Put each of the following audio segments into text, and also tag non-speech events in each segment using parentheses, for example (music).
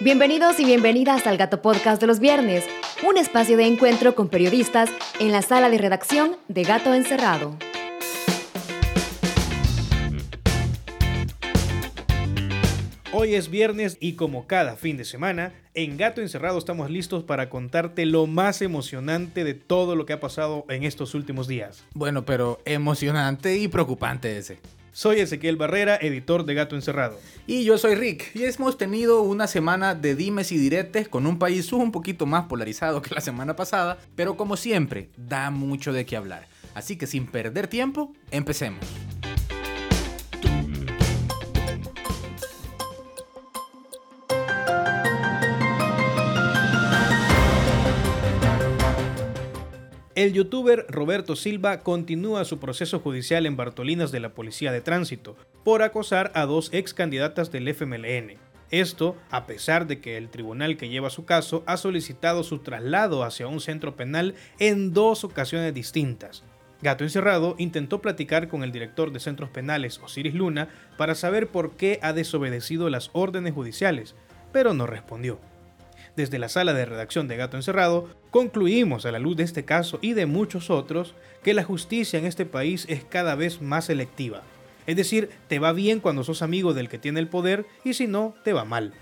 Bienvenidos y bienvenidas al Gato Podcast de los viernes, un espacio de encuentro con periodistas en la sala de redacción de Gato Encerrado. Hoy es viernes y como cada fin de semana, en Gato Encerrado estamos listos para contarte lo más emocionante de todo lo que ha pasado en estos últimos días. Bueno, pero emocionante y preocupante ese. Soy Ezequiel Barrera, editor de Gato Encerrado. Y yo soy Rick, y hemos tenido una semana de dimes y diretes con un país un poquito más polarizado que la semana pasada, pero como siempre, da mucho de qué hablar. Así que sin perder tiempo, empecemos. El youtuber Roberto Silva continúa su proceso judicial en Bartolinas de la Policía de Tránsito por acosar a dos ex candidatas del FMLN. Esto a pesar de que el tribunal que lleva su caso ha solicitado su traslado hacia un centro penal en dos ocasiones distintas. Gato Encerrado intentó platicar con el director de centros penales, Osiris Luna, para saber por qué ha desobedecido las órdenes judiciales, pero no respondió. Desde la sala de redacción de Gato Encerrado, concluimos a la luz de este caso y de muchos otros que la justicia en este país es cada vez más selectiva. Es decir, te va bien cuando sos amigo del que tiene el poder y si no, te va mal.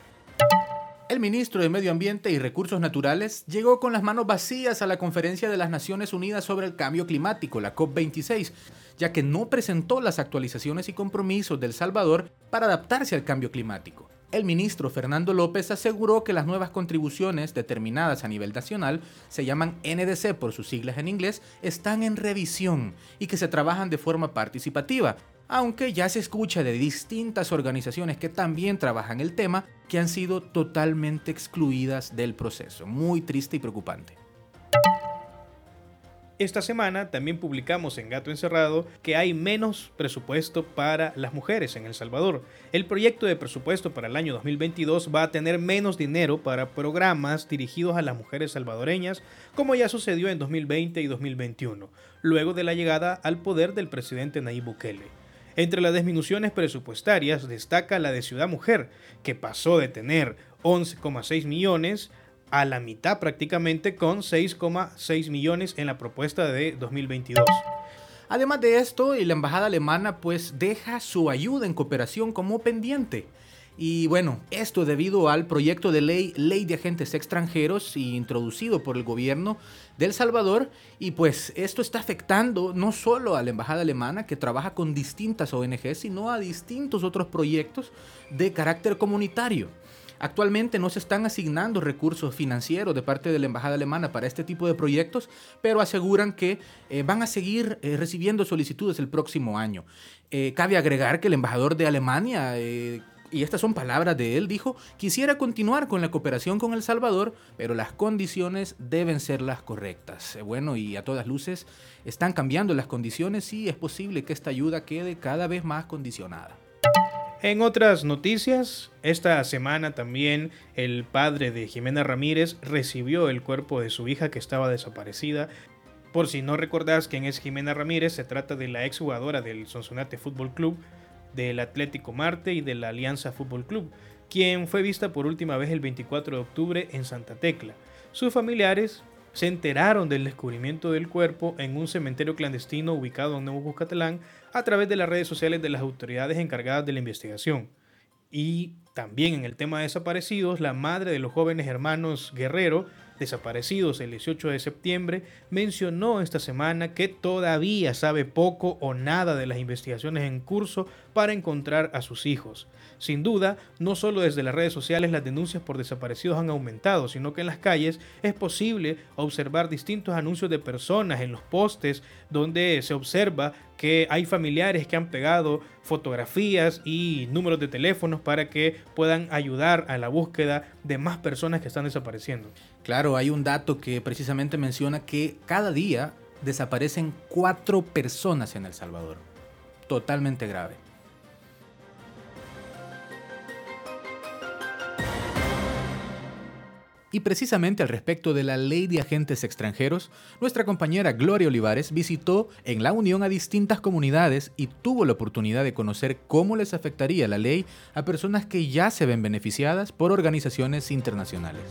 El ministro de Medio Ambiente y Recursos Naturales llegó con las manos vacías a la conferencia de las Naciones Unidas sobre el Cambio Climático, la COP26, ya que no presentó las actualizaciones y compromisos del Salvador para adaptarse al cambio climático. El ministro Fernando López aseguró que las nuevas contribuciones determinadas a nivel nacional, se llaman NDC por sus siglas en inglés, están en revisión y que se trabajan de forma participativa, aunque ya se escucha de distintas organizaciones que también trabajan el tema que han sido totalmente excluidas del proceso. Muy triste y preocupante. Esta semana también publicamos en Gato Encerrado que hay menos presupuesto para las mujeres en El Salvador. El proyecto de presupuesto para el año 2022 va a tener menos dinero para programas dirigidos a las mujeres salvadoreñas, como ya sucedió en 2020 y 2021, luego de la llegada al poder del presidente Nayib Bukele. Entre las disminuciones presupuestarias destaca la de Ciudad Mujer, que pasó de tener 11,6 millones a la mitad prácticamente con 6,6 millones en la propuesta de 2022. Además de esto, la embajada alemana pues deja su ayuda en cooperación como pendiente. Y bueno, esto debido al proyecto de ley Ley de Agentes Extranjeros introducido por el gobierno de El Salvador y pues esto está afectando no solo a la embajada alemana que trabaja con distintas ONGs, sino a distintos otros proyectos de carácter comunitario. Actualmente no se están asignando recursos financieros de parte de la Embajada Alemana para este tipo de proyectos, pero aseguran que eh, van a seguir eh, recibiendo solicitudes el próximo año. Eh, cabe agregar que el embajador de Alemania y estas son palabras de él, dijo, quisiera continuar con la cooperación con El Salvador, pero las condiciones deben ser las correctas. Bueno, y a todas luces están cambiando las condiciones y es posible que esta ayuda quede cada vez más condicionada. En otras noticias, esta semana también el padre de Jimena Ramírez recibió el cuerpo de su hija que estaba desaparecida. Por si no recordás quién es Jimena Ramírez, se trata de la exjugadora del Sonsonate Fútbol Club, del Atlético Marte y de la Alianza Fútbol Club, quien fue vista por última vez el 24 de octubre en Santa Tecla. Sus familiares se enteraron del descubrimiento del cuerpo en un cementerio clandestino ubicado en Nuevo Buscatlán a través de las redes sociales de las autoridades encargadas de la investigación. Y también en el tema de desaparecidos, la madre de los jóvenes hermanos Guerrero, desaparecidos el 18 de septiembre, mencionó esta semana que todavía sabe poco o nada de las investigaciones en curso para encontrar a sus hijos. Sin duda, no solo desde las redes sociales las denuncias por desaparecidos han aumentado, sino que en las calles es posible observar distintos anuncios de personas en los postes donde se observa que hay familiares que han pegado fotografías y números de teléfonos para que puedan ayudar a la búsqueda de más personas que están desapareciendo. Claro, hay un dato que precisamente menciona que cada día desaparecen cuatro personas en El Salvador. Totalmente grave. Y precisamente al respecto de la ley de agentes extranjeros, nuestra compañera Gloria Olivares visitó en la Unión a distintas comunidades y tuvo la oportunidad de conocer cómo les afectaría la ley a personas que ya se ven beneficiadas por organizaciones internacionales.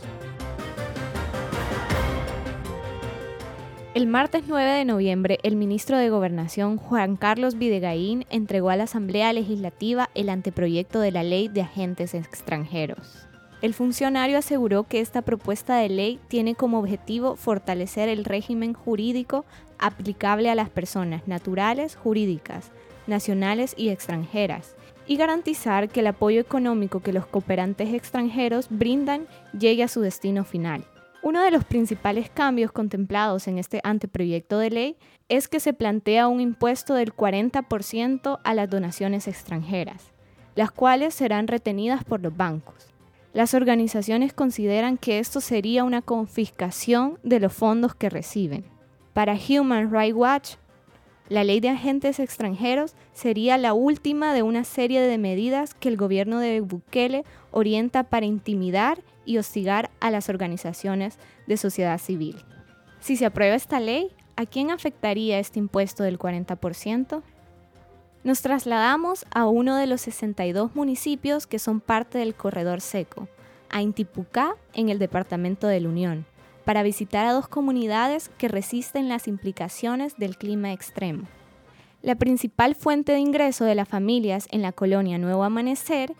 El martes 9 de noviembre, el ministro de Gobernación Juan Carlos Videgaín entregó a la Asamblea Legislativa el anteproyecto de la Ley de Agentes Extranjeros. El funcionario aseguró que esta propuesta de ley tiene como objetivo fortalecer el régimen jurídico aplicable a las personas naturales, jurídicas, nacionales y extranjeras, y garantizar que el apoyo económico que los cooperantes extranjeros brindan llegue a su destino final. Uno de los principales cambios contemplados en este anteproyecto de ley es que se plantea un impuesto del 40% a las donaciones extranjeras, las cuales serán retenidas por los bancos. Las organizaciones consideran que esto sería una confiscación de los fondos que reciben. Para Human Rights Watch, la ley de agentes extranjeros sería la última de una serie de medidas que el gobierno de Bukele orienta para intimidar y hostigar a las organizaciones de sociedad civil. Si se aprueba esta ley, ¿a quién afectaría este impuesto del 40%? Nos trasladamos a uno de los 62 municipios que son parte del corredor seco, a Intipucá, en el departamento de la Unión, para visitar a dos comunidades que resisten las implicaciones del clima extremo. La principal fuente de ingreso de las familias en la colonia Nuevo Amanecer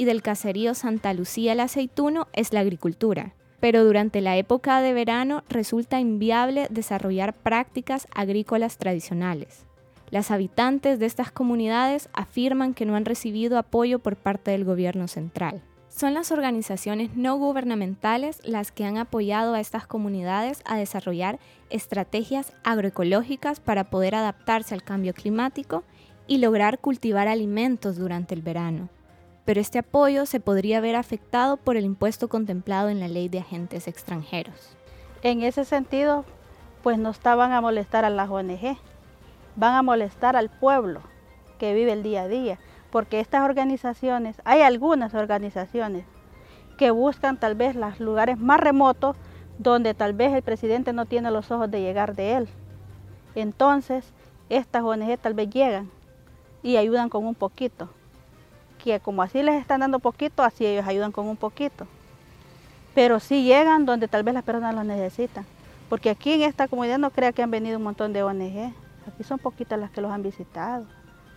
y del caserío Santa Lucía el Aceituno es la agricultura, pero durante la época de verano resulta inviable desarrollar prácticas agrícolas tradicionales. Las habitantes de estas comunidades afirman que no han recibido apoyo por parte del gobierno central. Son las organizaciones no gubernamentales las que han apoyado a estas comunidades a desarrollar estrategias agroecológicas para poder adaptarse al cambio climático y lograr cultivar alimentos durante el verano pero este apoyo se podría ver afectado por el impuesto contemplado en la ley de agentes extranjeros. En ese sentido, pues no estaban a molestar a las ONG, van a molestar al pueblo que vive el día a día, porque estas organizaciones, hay algunas organizaciones que buscan tal vez los lugares más remotos donde tal vez el presidente no tiene los ojos de llegar de él. Entonces, estas ONG tal vez llegan y ayudan con un poquito que como así les están dando poquito, así ellos ayudan con un poquito. Pero sí llegan donde tal vez las personas los necesitan. Porque aquí en esta comunidad no crea que han venido un montón de ONG. Aquí son poquitas las que los han visitado.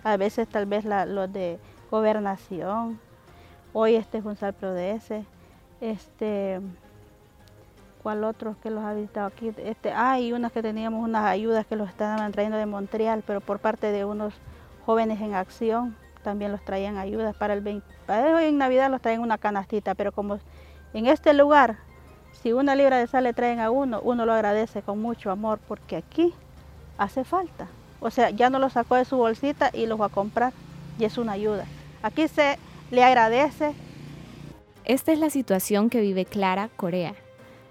A veces tal vez los de gobernación. Hoy este Gonzalo Prodece. Este, ¿Cuál otro que los ha visitado aquí? Este, hay unas que teníamos unas ayudas que los estaban trayendo de Montreal, pero por parte de unos jóvenes en acción también los traían ayudas para el 20. Para hoy en Navidad los traen una canastita, pero como en este lugar, si una libra de sal le traen a uno, uno lo agradece con mucho amor porque aquí hace falta. O sea, ya no lo sacó de su bolsita y lo va a comprar y es una ayuda. Aquí se le agradece. Esta es la situación que vive Clara Corea,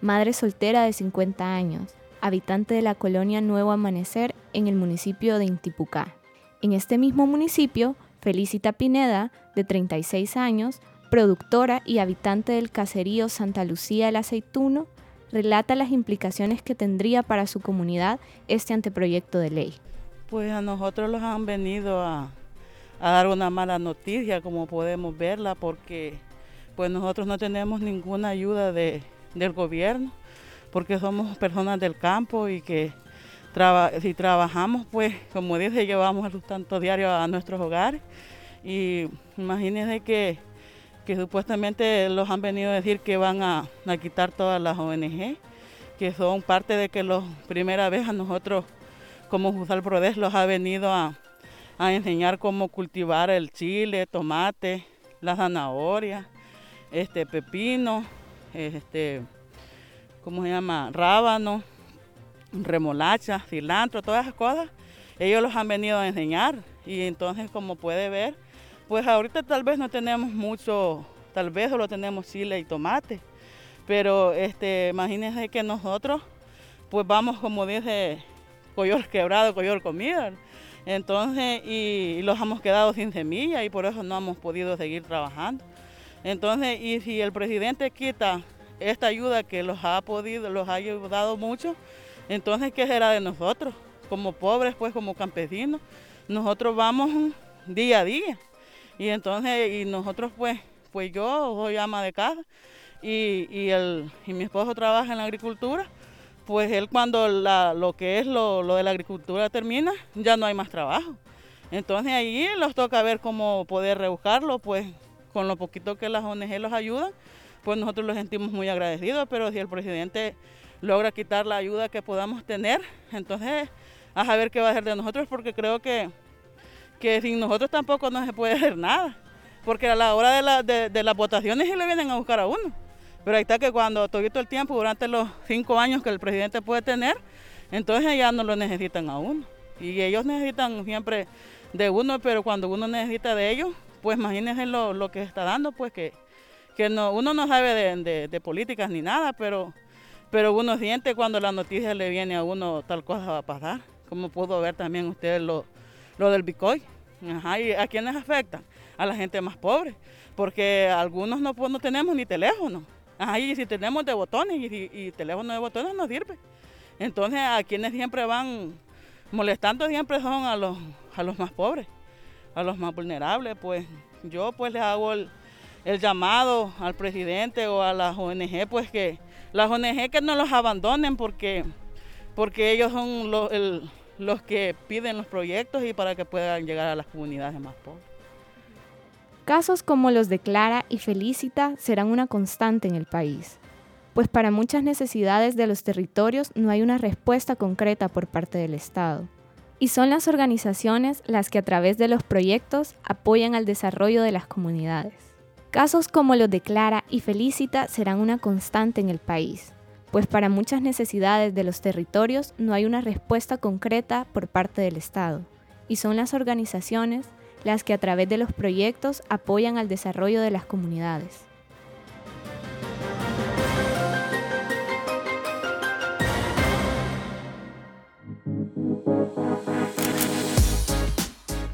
madre soltera de 50 años, habitante de la colonia Nuevo Amanecer en el municipio de Intipucá. En este mismo municipio Felicita Pineda, de 36 años, productora y habitante del caserío Santa Lucía el Aceituno, relata las implicaciones que tendría para su comunidad este anteproyecto de ley. Pues a nosotros los han venido a, dar una mala noticia, como podemos verla, porque pues nosotros no tenemos ninguna ayuda del gobierno, porque somos personas del campo y que si trabajamos, pues, como dice, llevamos el sustento diario a nuestros hogares. Y imagínense que, supuestamente los han venido a decir que van a, quitar todas las ONG, que son parte de que la primera vez a nosotros, como Jusal Prodes, los ha venido a, enseñar cómo cultivar el chile, tomate, la zanahoria, este pepino, este, ¿cómo se llama? Rábano remolacha, cilantro, todas esas cosas, ellos los han venido a enseñar. Y entonces como puede ver, pues ahorita tal vez no tenemos mucho, tal vez solo tenemos chile y tomate, pero este, imagínense que nosotros pues vamos como dice, coyor quebrado, coyor comida, entonces y, y los hemos quedado sin semilla y por eso no hemos podido seguir trabajando. Entonces, y si el presidente quita esta ayuda que los ha podido, los ha ayudado mucho, entonces, ¿qué será de nosotros? Como pobres, pues como campesinos, nosotros vamos día a día. Y entonces, y nosotros pues, pues yo soy ama de casa y, y, el, y mi esposo trabaja en la agricultura, pues él cuando lo que es lo, lo de la agricultura termina, ya no hay más trabajo. Entonces ahí nos toca ver cómo poder rebuscarlo, pues con lo poquito que las ONG los ayudan, pues nosotros los sentimos muy agradecidos, pero si el presidente logra quitar la ayuda que podamos tener, entonces a saber qué va a hacer de nosotros, porque creo que, que sin nosotros tampoco no se puede (laughs) hacer nada, porque a la hora de, la, de, las votaciones sí le vienen a buscar a uno, pero ahí está que cuando todo el tiempo, durante los cinco años que el presidente puede tener, entonces ya no lo necesitan a uno, y ellos necesitan siempre de uno, pero cuando uno necesita de ellos, pues imagínense lo, lo que está dando, pues que, que no, uno no sabe de, de, políticas ni nada, pero, pero uno siente cuando la noticia le viene a uno tal cosa va a pasar, como pudo ver también ustedes lo, lo del Bitcoin. Ajá, ¿Y a quiénes afecta? A la gente más pobre, porque algunos no, pues, no tenemos ni teléfono. Ajá, y si tenemos de botones y, y teléfono de botones no sirve. Entonces a quienes siempre van molestando siempre son a los, a los más pobres, a los más vulnerables. Pues yo pues les hago el, llamado al presidente o a las ONG, pues que las ONG que no los abandonen porque, porque ellos son los, los que piden los proyectos y para que puedan llegar a las comunidades más pobres. Casos como los de Clara y Felicita serán una constante en el país, pues para muchas necesidades de los territorios no hay una respuesta concreta por parte del Estado y son las organizaciones las que a través de los proyectos apoyan al desarrollo de las comunidades. Casos como los de Clara y Felicita serán una constante en el país, pues para muchas necesidades de los territorios no hay una respuesta concreta por parte del Estado, y son las organizaciones las que a través de los proyectos apoyan al desarrollo de las comunidades.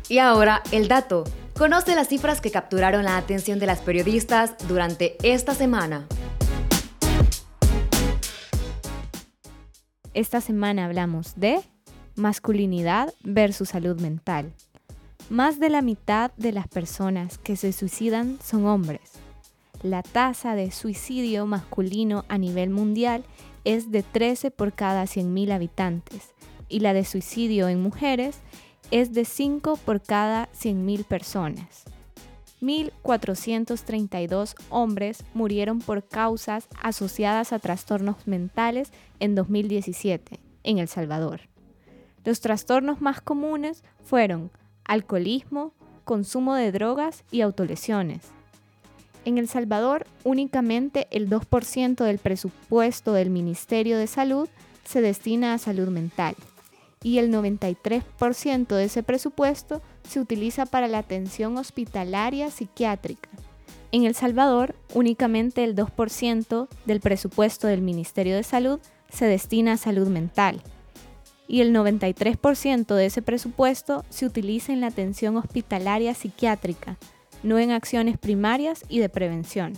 Y ahora, el dato. Conoce las cifras que capturaron la atención de las periodistas durante esta semana. Esta semana hablamos de masculinidad versus salud mental. Más de la mitad de las personas que se suicidan son hombres. La tasa de suicidio masculino a nivel mundial es de 13 por cada 100.000 habitantes y la de suicidio en mujeres es de 5 por cada 100.000 personas. 1.432 hombres murieron por causas asociadas a trastornos mentales en 2017 en El Salvador. Los trastornos más comunes fueron alcoholismo, consumo de drogas y autolesiones. En El Salvador, únicamente el 2% del presupuesto del Ministerio de Salud se destina a salud mental y el 93% de ese presupuesto se utiliza para la atención hospitalaria psiquiátrica. En El Salvador, únicamente el 2% del presupuesto del Ministerio de Salud se destina a salud mental y el 93% de ese presupuesto se utiliza en la atención hospitalaria psiquiátrica, no en acciones primarias y de prevención.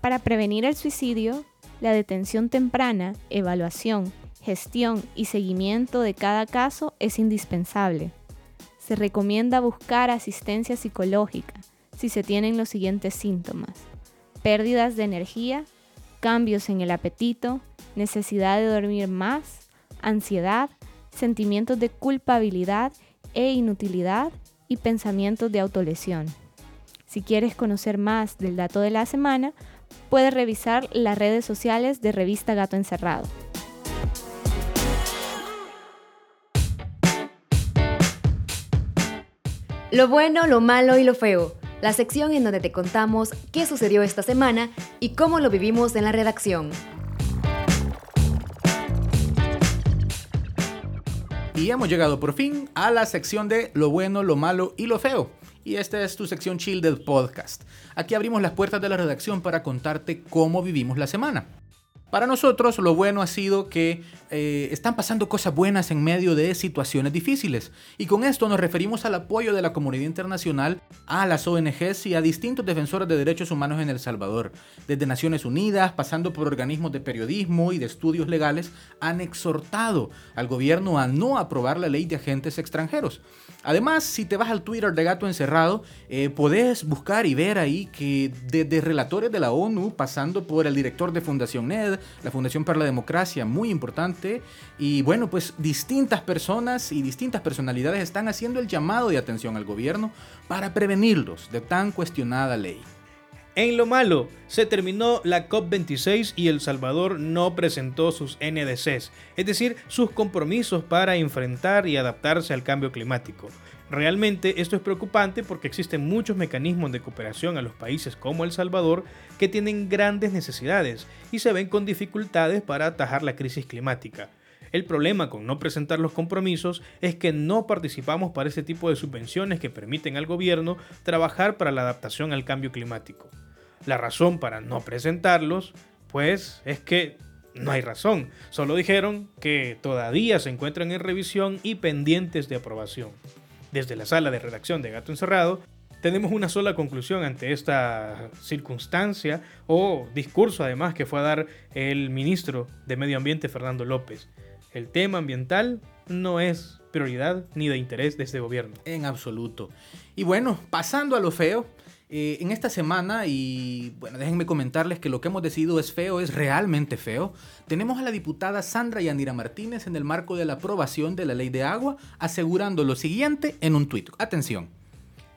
Para prevenir el suicidio, la detención temprana, evaluación gestión y seguimiento de cada caso es indispensable. Se recomienda buscar asistencia psicológica si se tienen los siguientes síntomas. Pérdidas de energía, cambios en el apetito, necesidad de dormir más, ansiedad, sentimientos de culpabilidad e inutilidad y pensamientos de autolesión. Si quieres conocer más del dato de la semana, puedes revisar las redes sociales de Revista Gato Encerrado. Lo bueno, lo malo y lo feo. La sección en donde te contamos qué sucedió esta semana y cómo lo vivimos en la redacción. Y hemos llegado por fin a la sección de lo bueno, lo malo y lo feo. Y esta es tu sección chill del podcast. Aquí abrimos las puertas de la redacción para contarte cómo vivimos la semana. Para nosotros lo bueno ha sido que eh, están pasando cosas buenas en medio de situaciones difíciles. Y con esto nos referimos al apoyo de la comunidad internacional a las ONGs y a distintos defensores de derechos humanos en El Salvador. Desde Naciones Unidas, pasando por organismos de periodismo y de estudios legales, han exhortado al gobierno a no aprobar la ley de agentes extranjeros. Además, si te vas al Twitter de Gato Encerrado, eh, podés buscar y ver ahí que desde relatores de la ONU, pasando por el director de Fundación NED, la Fundación para la Democracia, muy importante, y bueno, pues distintas personas y distintas personalidades están haciendo el llamado de atención al gobierno para prevenirlos de tan cuestionada ley. En lo malo, se terminó la COP26 y El Salvador no presentó sus NDCs, es decir, sus compromisos para enfrentar y adaptarse al cambio climático. Realmente esto es preocupante porque existen muchos mecanismos de cooperación a los países como El Salvador que tienen grandes necesidades y se ven con dificultades para atajar la crisis climática. El problema con no presentar los compromisos es que no participamos para ese tipo de subvenciones que permiten al gobierno trabajar para la adaptación al cambio climático. La razón para no presentarlos, pues, es que no hay razón. Solo dijeron que todavía se encuentran en revisión y pendientes de aprobación. Desde la sala de redacción de Gato Encerrado, tenemos una sola conclusión ante esta circunstancia o discurso además que fue a dar el ministro de Medio Ambiente Fernando López. El tema ambiental no es prioridad ni de interés de este gobierno. En absoluto. Y bueno, pasando a lo feo, eh, en esta semana, y bueno, déjenme comentarles que lo que hemos decidido es feo, es realmente feo. Tenemos a la diputada Sandra Yandira Martínez en el marco de la aprobación de la ley de agua, asegurando lo siguiente en un tuit. Atención.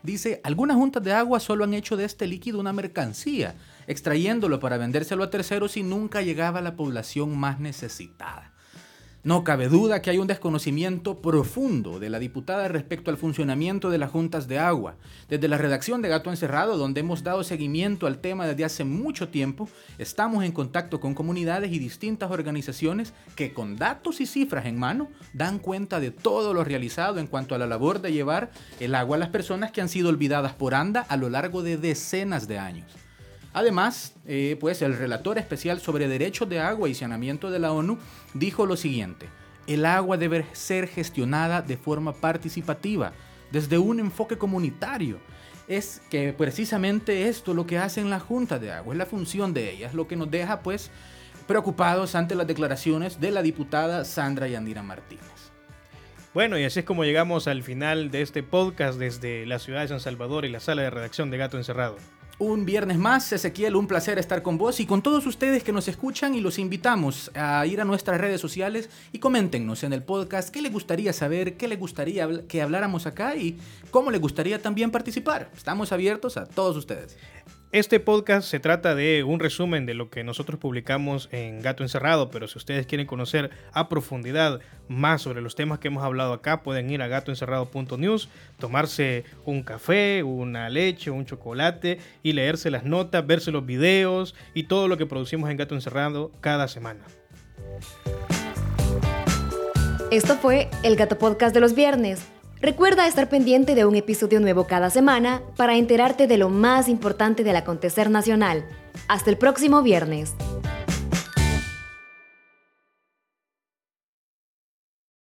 Dice, algunas juntas de agua solo han hecho de este líquido una mercancía, extrayéndolo para vendérselo a terceros y nunca llegaba a la población más necesitada. No cabe duda que hay un desconocimiento profundo de la diputada respecto al funcionamiento de las juntas de agua. Desde la redacción de Gato Encerrado, donde hemos dado seguimiento al tema desde hace mucho tiempo, estamos en contacto con comunidades y distintas organizaciones que con datos y cifras en mano dan cuenta de todo lo realizado en cuanto a la labor de llevar el agua a las personas que han sido olvidadas por ANDA a lo largo de decenas de años. Además, eh, pues el relator especial sobre derechos de agua y saneamiento de la ONU dijo lo siguiente, el agua debe ser gestionada de forma participativa, desde un enfoque comunitario. Es que precisamente esto lo que hacen las juntas de agua, es la función de ellas, lo que nos deja pues preocupados ante las declaraciones de la diputada Sandra Yandira Martínez. Bueno, y así es como llegamos al final de este podcast desde la ciudad de San Salvador y la sala de redacción de Gato Encerrado. Un viernes más, Ezequiel, un placer estar con vos y con todos ustedes que nos escuchan y los invitamos a ir a nuestras redes sociales y coméntenos en el podcast qué les gustaría saber, qué les gustaría que habláramos acá y cómo les gustaría también participar. Estamos abiertos a todos ustedes. Este podcast se trata de un resumen de lo que nosotros publicamos en Gato Encerrado, pero si ustedes quieren conocer a profundidad más sobre los temas que hemos hablado acá, pueden ir a gatoencerrado.news, tomarse un café, una leche, un chocolate y leerse las notas, verse los videos y todo lo que producimos en Gato Encerrado cada semana. Esto fue el Gato Podcast de los viernes Recuerda estar pendiente de un episodio nuevo cada semana para enterarte de lo más importante del acontecer nacional. Hasta el próximo viernes.